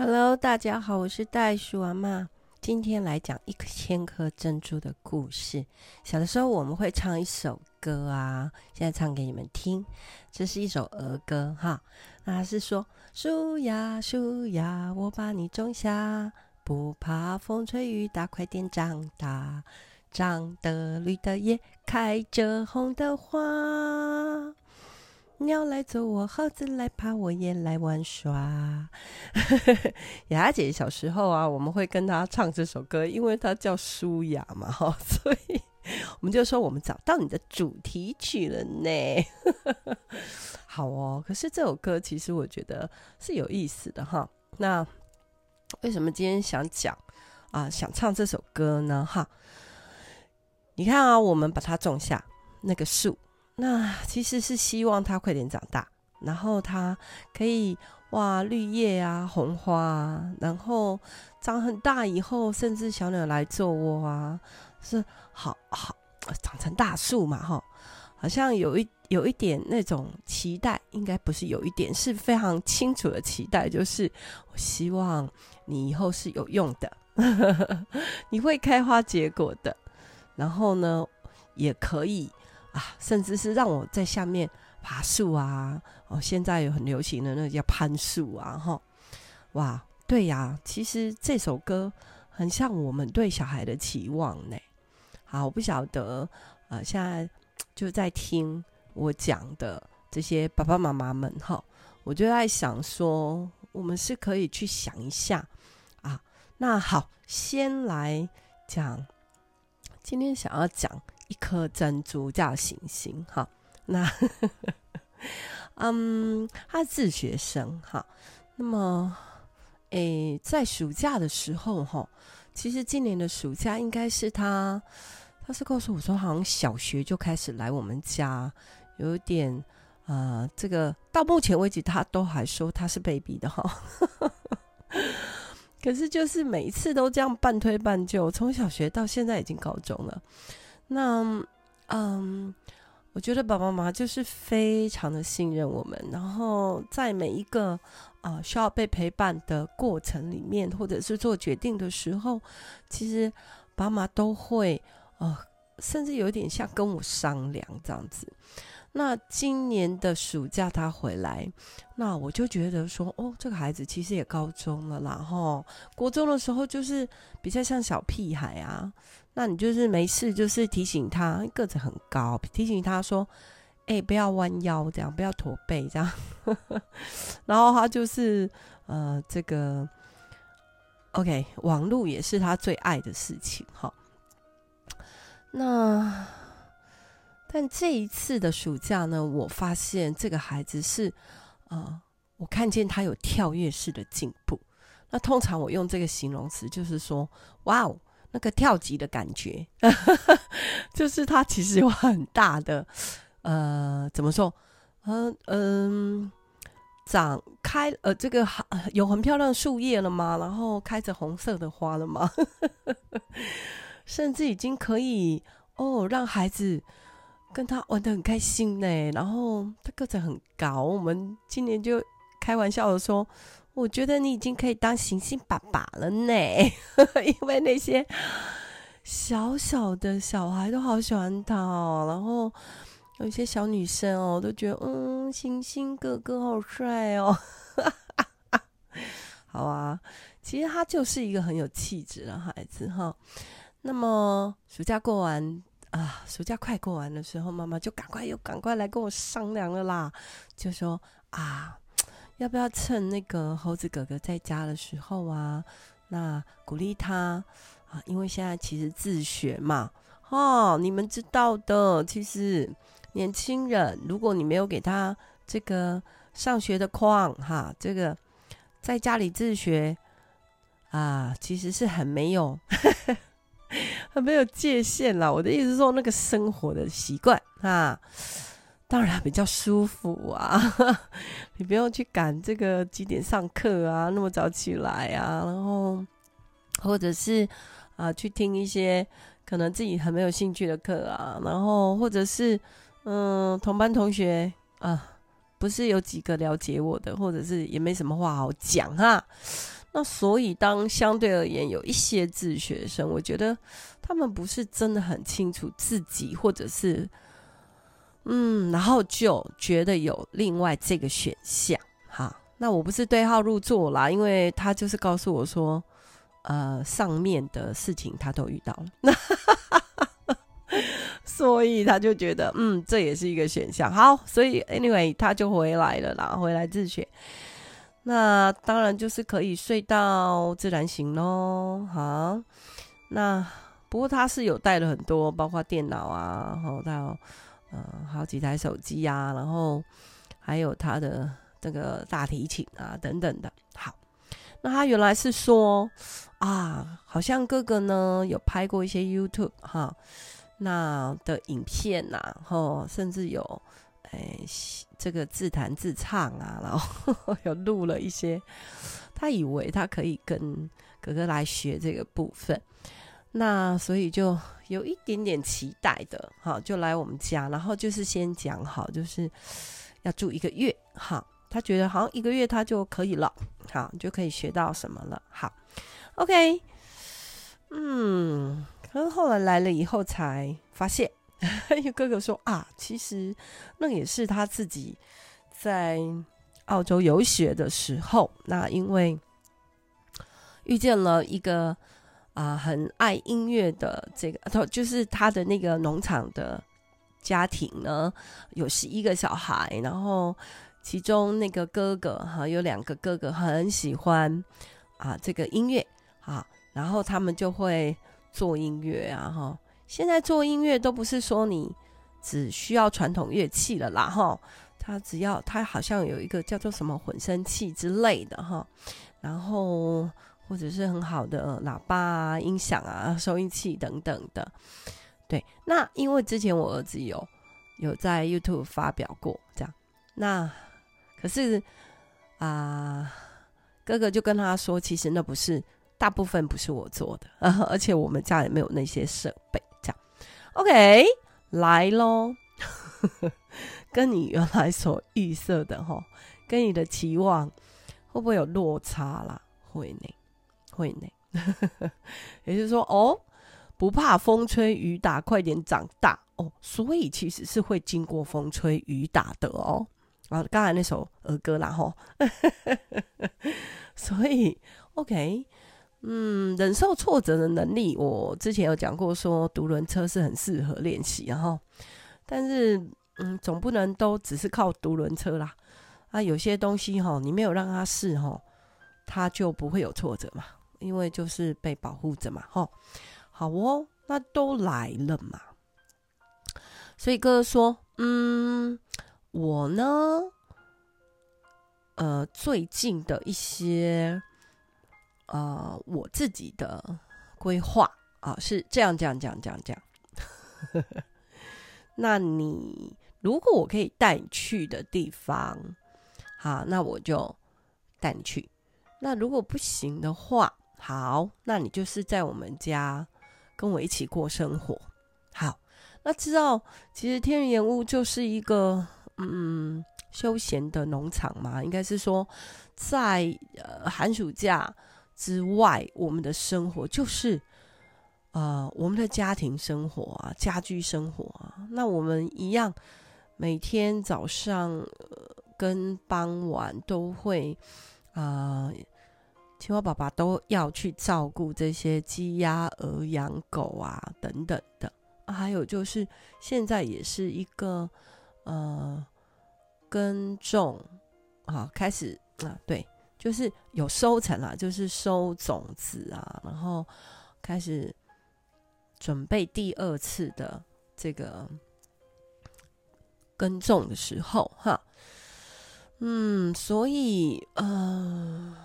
Hello，大家好，我是袋鼠阿妈。今天来讲一千颗珍珠的故事。小的时候我们会唱一首歌啊，现在唱给你们听。这是一首儿歌哈，那是说树呀树呀，我把你种下，不怕风吹雨打，快点长大，长得绿的叶，开着红的花。鸟来捉我，耗子来爬我，也来玩耍。雅姐小时候啊，我们会跟她唱这首歌，因为她叫舒雅嘛，哈，所以我们就说我们找到你的主题曲了呢。好哦，可是这首歌其实我觉得是有意思的哈。那为什么今天想讲啊，想唱这首歌呢？哈，你看啊，我们把它种下那个树。那其实是希望它快点长大，然后它可以哇绿叶啊红花啊，然后长很大以后，甚至小鸟来做窝啊，是好好长成大树嘛哈，好像有一有一点那种期待，应该不是有一点，是非常清楚的期待，就是我希望你以后是有用的，你会开花结果的，然后呢也可以。啊，甚至是让我在下面爬树啊！哦，现在有很流行的那叫攀树啊，哈，哇，对呀，其实这首歌很像我们对小孩的期望呢。好，我不晓得，呃，现在就在听我讲的这些爸爸妈妈们哈，我就在想说，我们是可以去想一下啊。那好，先来讲，今天想要讲。一颗珍珠叫星星，哈，那，嗯，他是自学生，哈，那么，诶、在暑假的时候，哈，其实今年的暑假应该是他，他是告诉我说，好像小学就开始来我们家，有点，呃，这个到目前为止，他都还说他是 baby 的，哈，可是就是每一次都这样半推半就，从小学到现在已经高中了。那，嗯，我觉得爸爸妈妈就是非常的信任我们，然后在每一个啊、需要被陪伴的过程里面，或者是做决定的时候，其实爸妈都会，呃，甚至有点像跟我商量这样子。那今年的暑假他回来，那我就觉得说，哦，这个孩子其实也高中了啦，哈，国中的时候就是比较像小屁孩啊。那你就是没事，就是提醒他个子很高，提醒他说：“哎、不要弯腰，这样不要驼背，这样。”然后他就是呃，这个 OK，网络也是他最爱的事情哈。那但这一次的暑假呢，我发现这个孩子是啊、我看见他有跳跃式的进步。那通常我用这个形容词，就是说：“哇哦。”那个跳级的感觉，就是它其实有很大的，呃，怎么说？嗯、呃、嗯，长开呃，这个有很漂亮的树叶了吗？然后开着红色的花了吗？甚至已经可以哦，让孩子跟他玩的很开心呢。然后他个子很高，我们今年就开玩笑的说。我觉得你已经可以当星星爸爸了呢，因为那些小小的小孩都好喜欢他哦，然后有一些小女生哦都觉得，嗯，星星哥哥好帅哦，好啊，其实他就是一个很有气质的孩子哈。那么暑假过完啊，暑假快过完的时候，妈妈就赶快又赶快来跟我商量了啦，就说啊。要不要趁那个猴子哥哥在家的时候啊，那鼓励他啊，因为现在其实自学嘛，哦，你们知道的，其实年轻人，如果你没有给他这个上学的框哈，这个在家里自学啊，其实是很没有 很没有界限啦。我的意思是说，那个生活的习惯啊。当然比较舒服啊，你不用去赶这个几点上课啊，那么早起来啊，然后或者是啊去听一些可能自己很没有兴趣的课啊，然后或者是嗯同班同学啊，不是有几个了解我的，或者是也没什么话好讲哈。那所以当相对而言有一些自学生，我觉得他们不是真的很清楚自己，或者是嗯，然后就觉得有另外这个选项。哈，那我不是对号入座啦，因为他就是告诉我说，呃，上面的事情他都遇到了。所以他就觉得，嗯，这也是一个选项。好，所以 anyway，他就回来了啦，回来自学。那当然就是可以睡到自然醒喽。好，那不过他是有带了很多，包括电脑啊，然后到呃好几台手机啊，然后还有他的这个大提琴啊等等的。好，那他原来是说啊，好像哥哥呢有拍过一些 YouTube 哈。那的影片呐、啊，吼，甚至有，哎，这个自弹自唱啊，然后 有录了一些，他以为他可以跟哥哥来学这个部分，那所以就有一点点期待的，哈，就来我们家，然后就是先讲好，就是要住一个月，哈，他觉得好像一个月他就可以了，好，就可以学到什么了，好，OK，嗯。可是后来来了以后才发现，因为哥哥说啊，其实那也是他自己在澳洲游学的时候，那因为遇见了一个啊很爱音乐的这个，就是他的那个农场的家庭呢，有十一个小孩，然后其中那个哥哥哈，有两个哥哥很喜欢啊这个音乐啊，然后他们就会。做音乐啊，哈！现在做音乐都不是说你只需要传统乐器了啦，哈！他只要他好像有一个叫做什么混声器之类的，哈，然后或者是很好的喇叭啊、音响啊、收音器等等的。对，那因为之前我儿子有有在 YouTube 发表过这样，那可是啊、哥哥就跟他说，其实那不是。大部分不是我做的，而且我们家也没有那些设备，这样，OK，来喽，跟你原来所预设的哈，跟你的期望会不会有落差啦？会呢，会呢，也就是说，哦，不怕风吹雨打，快点长大哦，所以其实是会经过风吹雨打的哦。啊，刚才那首儿歌啦吼，所以 OK。嗯，忍受挫折的能力，我之前有讲过，说独轮车是很适合练习，然后，但是，嗯，总不能都只是靠独轮车啦。啊，有些东西哈，你没有让他试哈，他就不会有挫折嘛，因为就是被保护着嘛，哈。好哦，那都来了嘛，所以哥哥说，嗯，我呢，呃，最近的一些。呃，我自己的规划啊是这样，这样，这样，这样，这样。那你如果我可以带你去的地方，好，那我就带你去。那如果不行的话，好，那你就是在我们家跟我一起过生活。好，那知道其实天人岩屋就是一个嗯休闲的农场嘛，应该是说在呃寒暑假。之外，我们的生活就是，呃，我们的家庭生活啊，家居生活啊。那我们一样，每天早上、跟傍晚都会，啊、青蛙爸爸都要去照顾这些鸡鸭鹅羊狗啊等等的。啊、还有就是现在也是一个，呃，耕种啊，开始啊，对。就是有收成了，就是收种子啊，然后开始准备第二次的这个耕种的时候，哈，嗯，所以呃，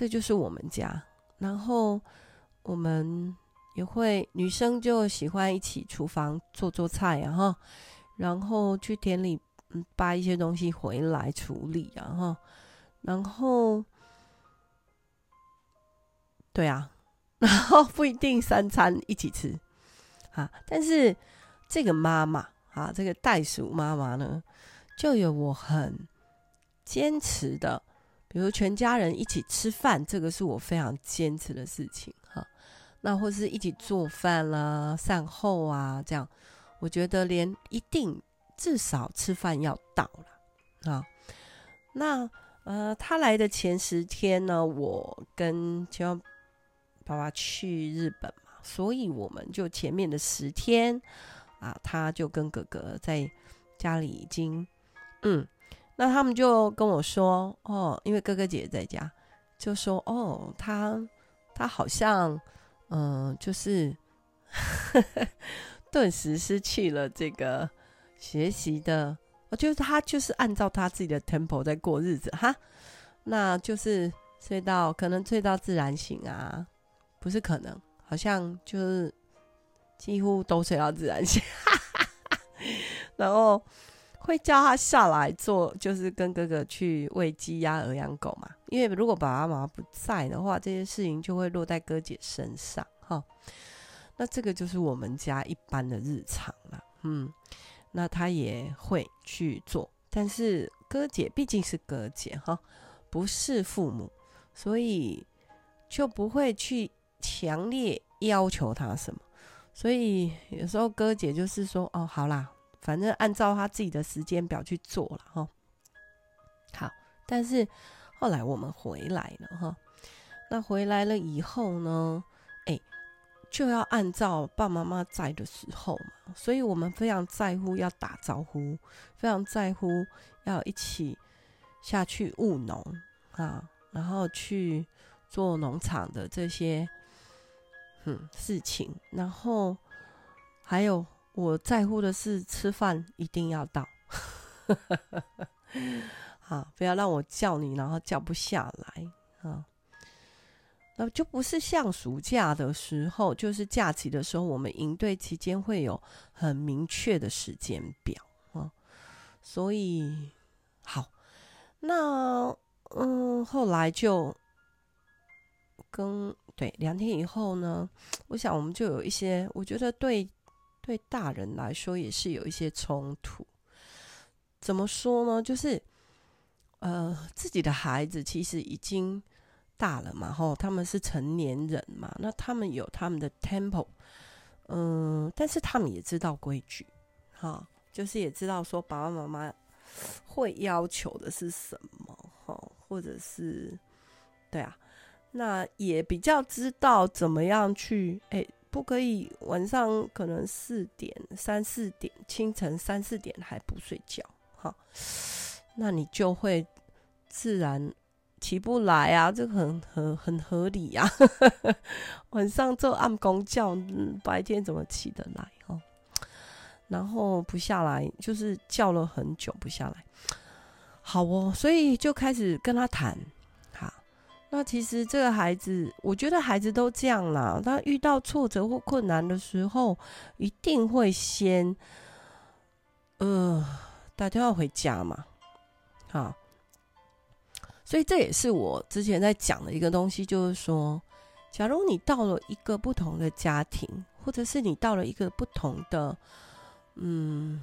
这就是我们家。然后我们也会女生就喜欢一起厨房做做菜啊，哈，然后去田里嗯扒一些东西回来处理啊，哈。然后，对啊，然后不一定三餐一起吃，啊，但是这个妈妈啊，这个袋鼠妈妈呢，就有我很坚持的比如全家人一起吃饭，这个是我非常坚持的事情哈。那或是一起做饭啦、善后啊，这样，我觉得连一定至少吃饭要到了啊。那呃，他来的前十天呢，我跟千万爸爸去日本嘛，所以我们就前面的十天啊，他就跟哥哥在家里已经嗯。那他们就跟我说，哦，因为哥哥姐姐在家，就说，哦，他他好像，嗯、就是 顿时失去了这个学习的，我觉得他就是按照他自己的 tempo 在过日子哈，那就是睡到可能睡到自然醒啊，不是可能，好像就是几乎都睡到自然醒，然后。会叫他下来做，就是跟哥哥去喂鸡鸭、鹅养狗嘛。因为如果爸爸妈妈不在的话，这些事情就会落在哥姐身上哈。那这个就是我们家一般的日常了。嗯，那他也会去做，但是哥姐毕竟是哥姐哈，不是父母，所以就不会去强烈要求他什么。所以有时候哥姐就是说：“哦，好啦。”反正按照他自己的时间表去做了哈，好，但是后来我们回来了哈，那回来了以后呢，哎，就要按照爸妈妈在的时候嘛，所以我们非常在乎要打招呼，非常在乎要一起下去务农啊，然后去做农场的这些嗯事情，然后还有。我在乎的是吃饭一定要到，好，不要让我叫你，然后叫不下来啊。那就不是像暑假的时候，就是假期的时候，我们营队期间会有很明确的时间表啊。所以好，那嗯，后来就跟对两天以后呢，我想我们就有一些，我觉得对。对大人来说也是有一些冲突，怎么说呢？就是，呃，自己的孩子其实已经大了嘛，吼，他们是成年人嘛，那他们有他们的 temple，嗯、但是他们也知道规矩，哈，就是也知道说爸爸妈妈会要求的是什么，哈，或者是，对啊，那也比较知道怎么样去，哎。不可以晚上可能四点、三四点、清晨三四点还不睡觉，哈，那你就会自然起不来啊，这个很很很合理呀。晚上做暗公觉，白天怎么起得来？哦，然后不下来，就是叫了很久不下来。好哦，所以就开始跟他谈。那其实这个孩子，我觉得孩子都这样啦。他遇到挫折或困难的时候，一定会先，呃，打电话回家嘛，好。所以这也是我之前在讲的一个东西，就是说，假如你到了一个不同的家庭，或者是你到了一个不同的，嗯，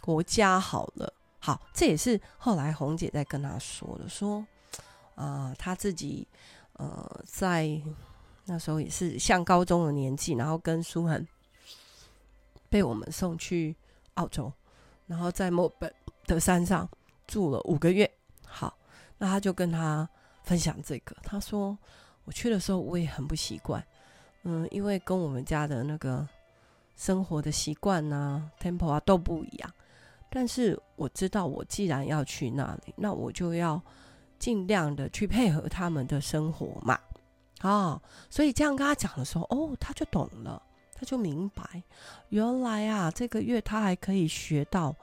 国家，好了，好，这也是后来红姐在跟他说的，说。啊、他自己呃，在那时候也是像高中的年纪，然后跟书恒被我们送去澳洲，然后在墨本的山上住了五个月。好，那他就跟他分享这个，他说我去的时候我也很不习惯，嗯，因为跟我们家的那个生活的习惯啊、temple 啊都不一样。但是我知道，我既然要去那里，那我就要。尽量的去配合他们的生活嘛，啊、哦，所以这样跟他讲的时候，哦，他就懂了，他就明白，原来啊，这个月他还可以学到，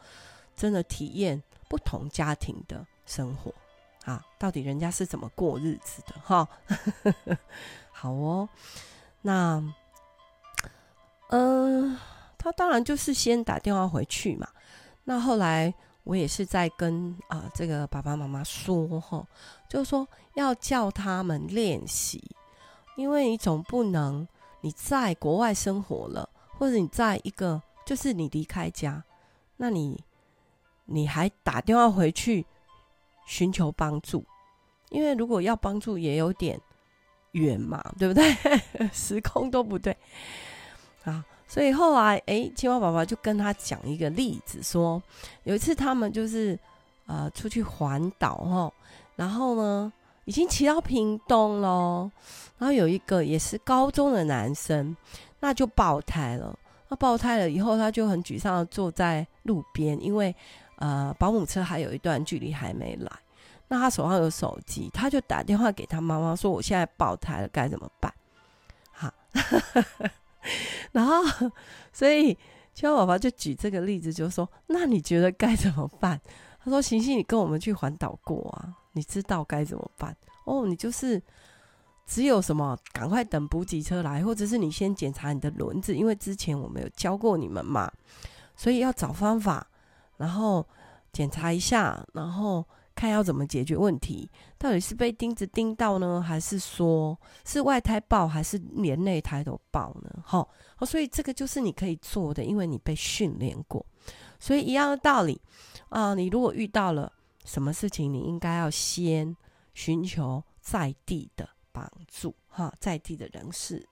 真的体验不同家庭的生活啊，到底人家是怎么过日子的哈？好哦，那，嗯、他当然就是先打电话回去嘛，那后来。我也是在跟啊、这个爸爸妈妈说哈，就是说要叫他们练习，因为你总不能你在国外生活了，或者你在一个就是你离开家，那你你还打电话回去寻求帮助，因为如果要帮助也有点远嘛，对不对？时空都不对啊，所以后来诶，青蛙爸爸就跟他讲一个例子，说有一次他们就是呃出去环岛哈，然后呢已经骑到屏东了，然后有一个也是高中的男生，那就爆胎了。那爆胎了以后，他就很沮丧的坐在路边，因为呃保姆车还有一段距离还没来。那他手上有手机，他就打电话给他妈妈说：“我现在爆胎了，该怎么办？”好，然后所以青蛙宝宝就举这个例子，就说：“那你觉得该怎么办？”他说：“行行，你跟我们去环岛过啊，你知道该怎么办哦。你就是只有什么，赶快等补给车来，或者是你先检查你的轮子，因为之前我们有教过你们嘛，所以要找方法，然后检查一下，然后。”看要怎么解决问题，到底是被钉子钉到呢，还是说是外胎爆，还是连内胎都爆呢？好，所以这个就是你可以做的，因为你被训练过。所以一样的道理啊，你如果遇到了什么事情，你应该要先寻求在地的帮助，哈，在地的人士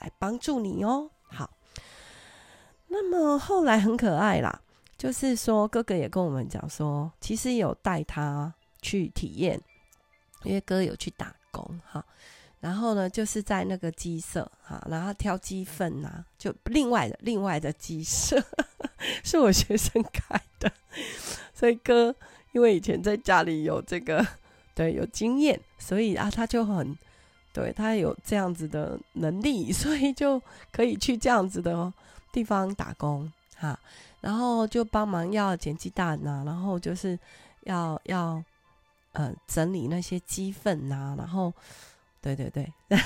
来帮助你哦。好，那么后来很可爱啦。就是说，哥哥也跟我们讲说，其实有带他去体验，因为哥有去打工哈。然后呢，就是在那个鸡舍哈，然后挑鸡粪呐，就另外的另外的鸡舍，是我学生开的。所以哥因为以前在家里有这个对有经验，所以啊他就很对他有这样子的能力，所以就可以去这样子的地方打工哈。然后就帮忙要捡鸡蛋呐、啊，然后就是要要呃整理那些鸡粪呐、啊，然后对对对，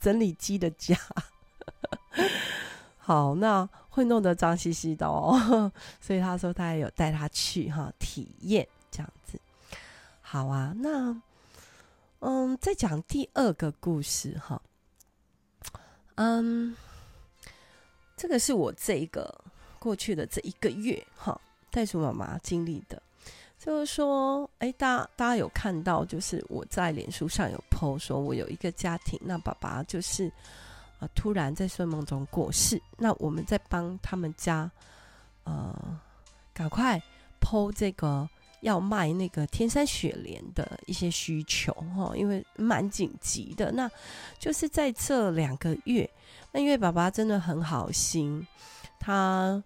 整理鸡的家。好，那会弄得脏兮兮的哦，所以他说他也有带他去哈体验这样子。好啊，那嗯，再讲第二个故事哈，嗯，这个是我这个。过去的这一个月，哈，袋鼠妈妈经历的，就是说，哎，大家大家有看到，就是我在脸书上有 po 说，我有一个家庭，那爸爸就是啊、突然在睡梦中过世，那我们在帮他们家，呃，赶快 po 这个要卖那个天山雪莲的一些需求，哈，因为蛮紧急的，那就是在这两个月，那因为爸爸真的很好心。他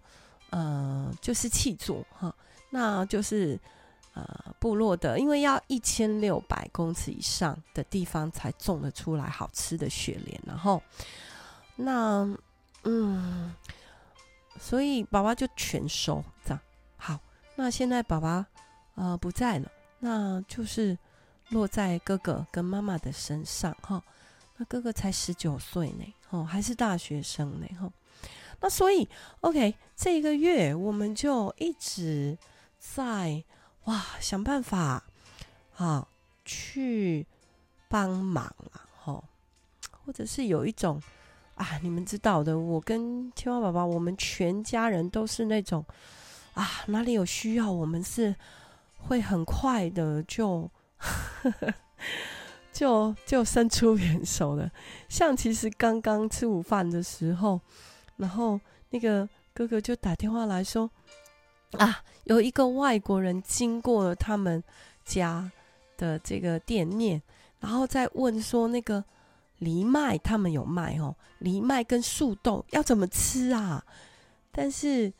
呃，就是契作哈，那就是呃部落的，因为要一千六百公尺以上的地方才种得出来好吃的雪莲，然后那嗯，所以爸爸就全收这样。好，那现在爸爸呃不在了，那就是落在哥哥跟妈妈的身上哈。那哥哥才十九岁呢，哦，还是大学生呢，哈。那所以，OK，这个月我们就一直在哇想办法，啊，去帮忙了，哈，或者是有一种啊，你们知道的，我跟青蛙宝宝，我们全家人都是那种啊，哪里有需要，我们是会很快的就就就伸出援手的。像其实刚刚吃午饭的时候。然后那个哥哥就打电话来说：“啊，有一个外国人经过了他们家的这个店面，然后再问说那个藜麦他们有卖哦，藜麦跟树豆要怎么吃啊？但是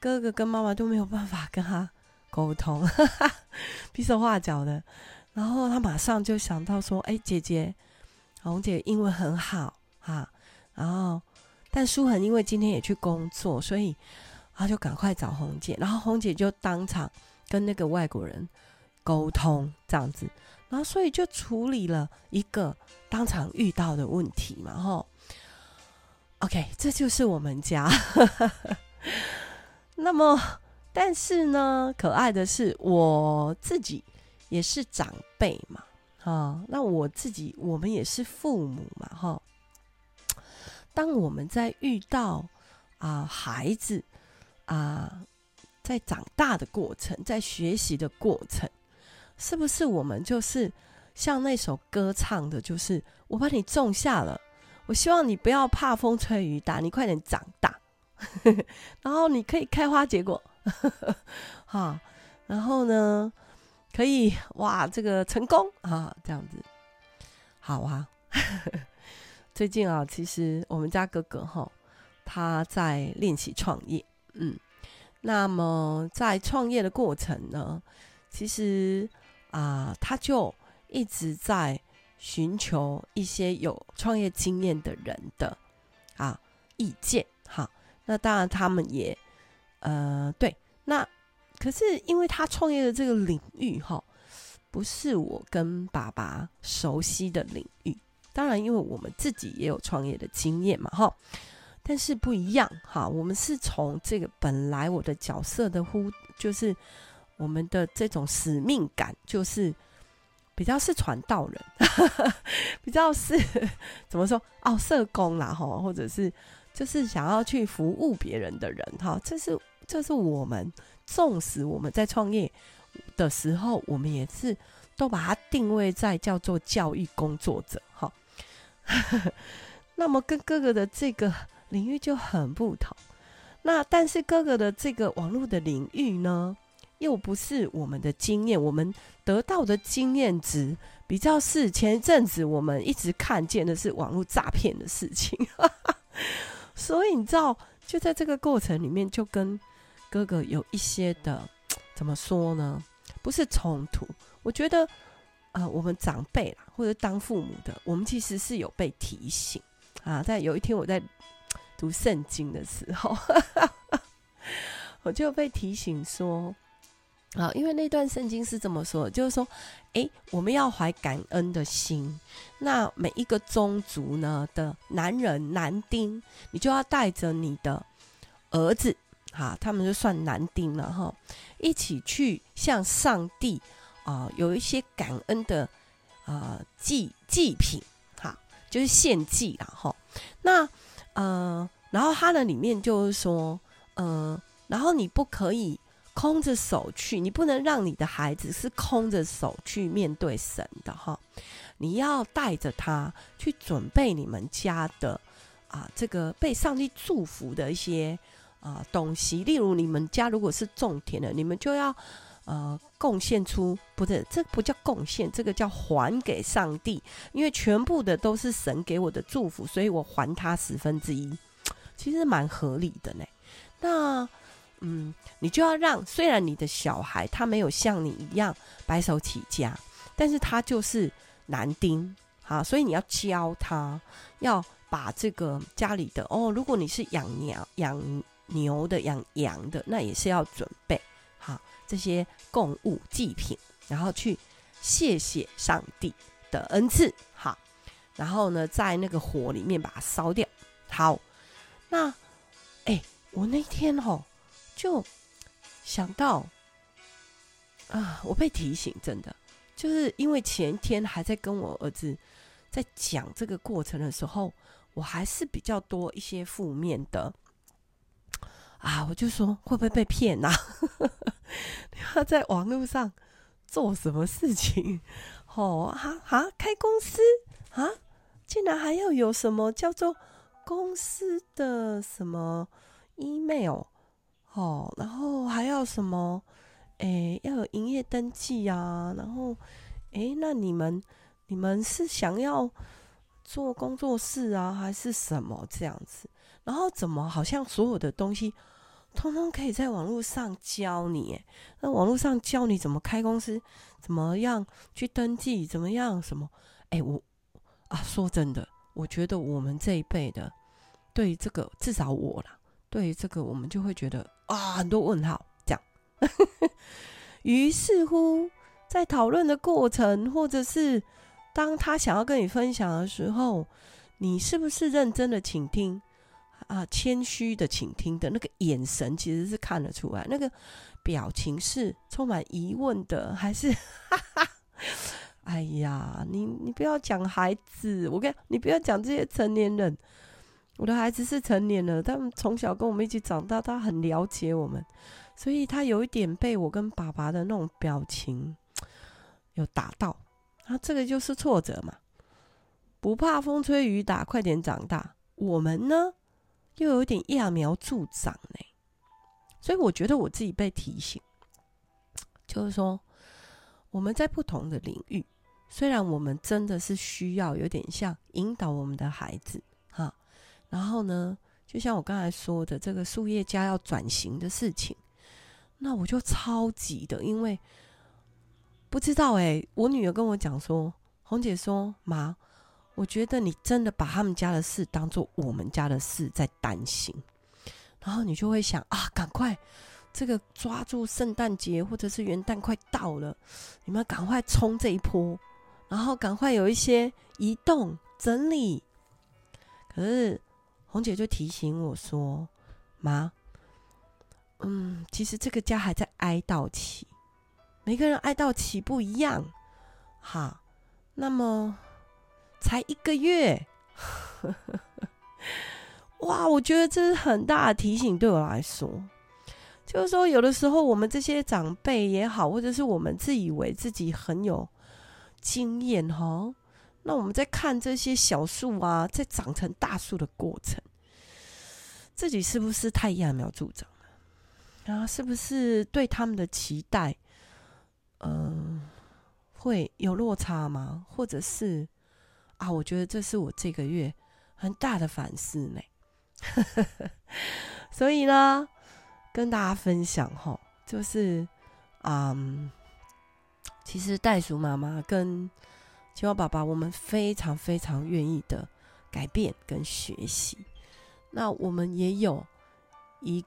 哥哥跟妈妈都没有办法跟他沟通，哈哈，比手画脚的。然后他马上就想到说：哎，姐姐，红姐英文很好啊，然后。”但舒恒因为今天也去工作，所以他就赶快找红姐，然后红姐就当场跟那个外国人沟通这样子，然后所以就处理了一个当场遇到的问题嘛，吼。OK，这就是我们家。那么，但是呢，可爱的是我自己也是长辈嘛，啊，那我自己我们也是父母嘛，哈。当我们在遇到啊、孩子啊、在长大的过程，在学习的过程，是不是我们就是像那首歌唱的，就是我把你种下了，我希望你不要怕风吹雨打，你快点长大，然后你可以开花结果，哈，然后呢，可以哇，这个成功啊，这样子，好啊。最近啊，其实我们家哥哥哈，他在练习创业，嗯，那么在创业的过程呢，其实啊，他就一直在寻求一些有创业经验的人的啊意见，哈，那当然他们也呃对，那可是因为他创业的这个领域哈，不是我跟爸爸熟悉的领域。当然，因为我们自己也有创业的经验嘛，哈，但是不一样哈。我们是从这个本来我的角色的呼，就是我们的这种使命感，就是比较是传道人，比较是怎么说哦，社工啦，哈，或者是就是想要去服务别人的人，哈，这是这是我们，纵使我们在创业的时候，我们也是都把它定位在叫做教育工作者，哈。那么跟哥哥的这个领域就很不同。那但是哥哥的这个网络的领域呢，又不是我们的经验，我们得到的经验值比较是前一阵子我们一直看见的是网络诈骗的事情。所以你知道，就在这个过程里面，就跟哥哥有一些的怎么说呢？不是冲突，我觉得。啊、呃，我们长辈啦，或者当父母的，我们其实是有被提醒啊。在有一天我在 读圣经的时候，我就被提醒说，啊，因为那段圣经是这么说，就是说，诶，我们要怀感恩的心。那每一个宗族呢的男人男丁，你就要带着你的儿子，哈，他们就算男丁了哈，一起去向上帝。啊、有一些感恩的啊祭祭品，哈，就是献祭啦，哈。那呃，然后它的里面就是说，呃，然后你不可以空着手去，你不能让你的孩子是空着手去面对神的，哈。你要带着他去准备你们家的啊、这个被上帝祝福的一些啊、东西，例如你们家如果是种田的，你们就要。呃，贡献出不是，这不叫贡献，这个叫还给上帝，因为全部的都是神给我的祝福，所以我还他十分之一，其实蛮合理的呢。那嗯，你就要让，虽然你的小孩他没有像你一样白手起家，但是他就是男丁，好，所以你要教他，要把这个家里的哦，如果你是养鸟、养牛的、养羊的，那也是要准备。这些供物祭品，然后去谢谢上帝的恩赐，好，然后呢，在那个火里面把它烧掉。好，那，哎，我那天吼就想到啊，我被提醒，真的就是因为前天还在跟我儿子在讲这个过程的时候，我还是比较多一些负面的。啊，我就说会不会被骗呐、啊？你要在网络上做什么事情？哦，啊哈，开公司啊，竟然还要有什么叫做公司的什么 email？哦，然后还要什么？诶，要有营业登记啊。然后，诶，那你们你们是想要做工作室啊，还是什么这样子？然后怎么好像所有的东西？通通可以在网络上教你，那网络上教你怎么开公司，怎么样去登记，怎么样什么？哎，我啊，说真的，我觉得我们这一辈的，对于这个至少我啦，对于这个我们就会觉得啊，很多问号这样。于是乎，在讨论的过程，或者是当他想要跟你分享的时候，你是不是认真的倾听？啊，谦虚的倾听的那个眼神，其实是看得出来，那个表情是充满疑问的，还是哈哈？哎呀，你你不要讲孩子，我跟你，不要讲这些成年人。我的孩子是成年了，他们从小跟我们一起长大，他很了解我们，所以他有一点被我跟爸爸的那种表情 有打到，啊，这个就是挫折嘛，不怕风吹雨打，快点长大。我们呢，又有点揠苗助长呢，所以我觉得我自己被提醒，就是说我们在不同的领域，虽然我们真的是需要有点像引导我们的孩子哈，然后呢，就像我刚才说的这个树叶家要转型的事情，那我就超级的，因为不知道哎、我女儿跟我讲说，红姐说妈。我觉得你真的把他们家的事当做我们家的事在担心，然后你就会想啊，赶快这个抓住圣诞节或者是元旦快到了，你们赶快冲这一波，然后赶快有一些移动整理。可是红姐就提醒我说：“妈，嗯，其实这个家还在哀悼期，每个人哀悼期不一样。好，那么。”才一个月，哇！我觉得这是很大的提醒，对我来说，就是说，有的时候我们这些长辈也好，或者是我们自以为自己很有经验哈，那我们在看这些小树啊，在长成大树的过程，自己是不是太揠苗助长了？啊，是不是对他们的期待，嗯、会有落差吗？或者是？啊，我觉得这是我这个月很大的反思呢。所以呢，跟大家分享哈，就是，嗯，其实袋鼠妈妈跟青蛙爸爸，我们非常非常愿意的改变跟学习。那我们也有一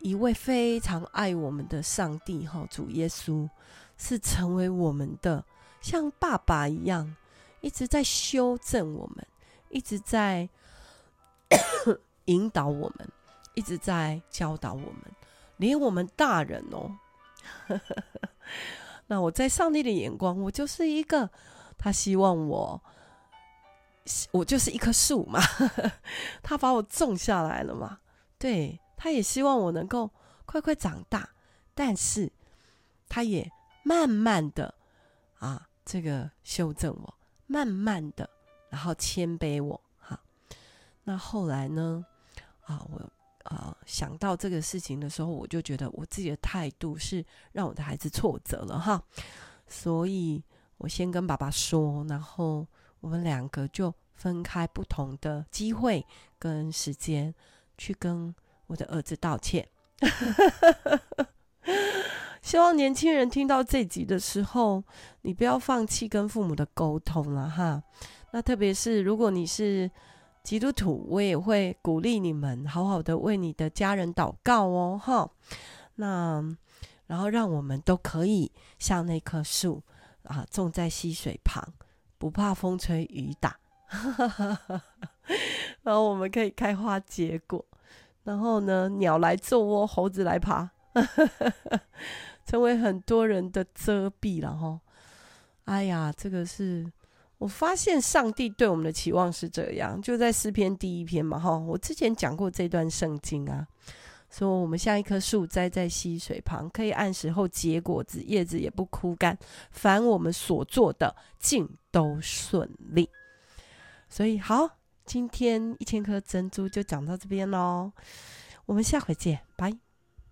一位非常爱我们的上帝哈，主耶稣是成为我们的像爸爸一样。一直在修正我们，一直在 引导我们，一直在教导我们，连我们大人哦。那我在上帝的眼光，我就是一个，他希望我，我就是一棵树嘛，他把我种下来了嘛，对，他也希望我能够快快长大，但是他也慢慢的啊，这个修正我。慢慢的，然后谦卑我哈。那后来呢？啊，我啊想到这个事情的时候，我就觉得我自己的态度是让我的孩子挫折了哈。所以我先跟爸爸说，然后我们两个就分开不同的机会跟时间去跟我的儿子道歉。希望年轻人听到这集的时候，你不要放弃跟父母的沟通了哈。那特别是如果你是基督徒，我也会鼓励你们好好的为你的家人祷告哦哈。那然后让我们都可以像那棵树啊，种在溪水旁，不怕风吹雨打，然后我们可以开花结果。然后呢，鸟来做窝，猴子来爬。成为很多人的遮蔽了哈，哎呀，这个是我发现上帝对我们的期望是这样，就在诗篇第一篇嘛哈，我之前讲过这段圣经啊，说我们像一棵树栽在溪水旁，可以按时候结果子，叶子也不枯干，凡我们所做的尽都顺利。所以好，今天一千颗珍珠就讲到这边喽，我们下回见，拜。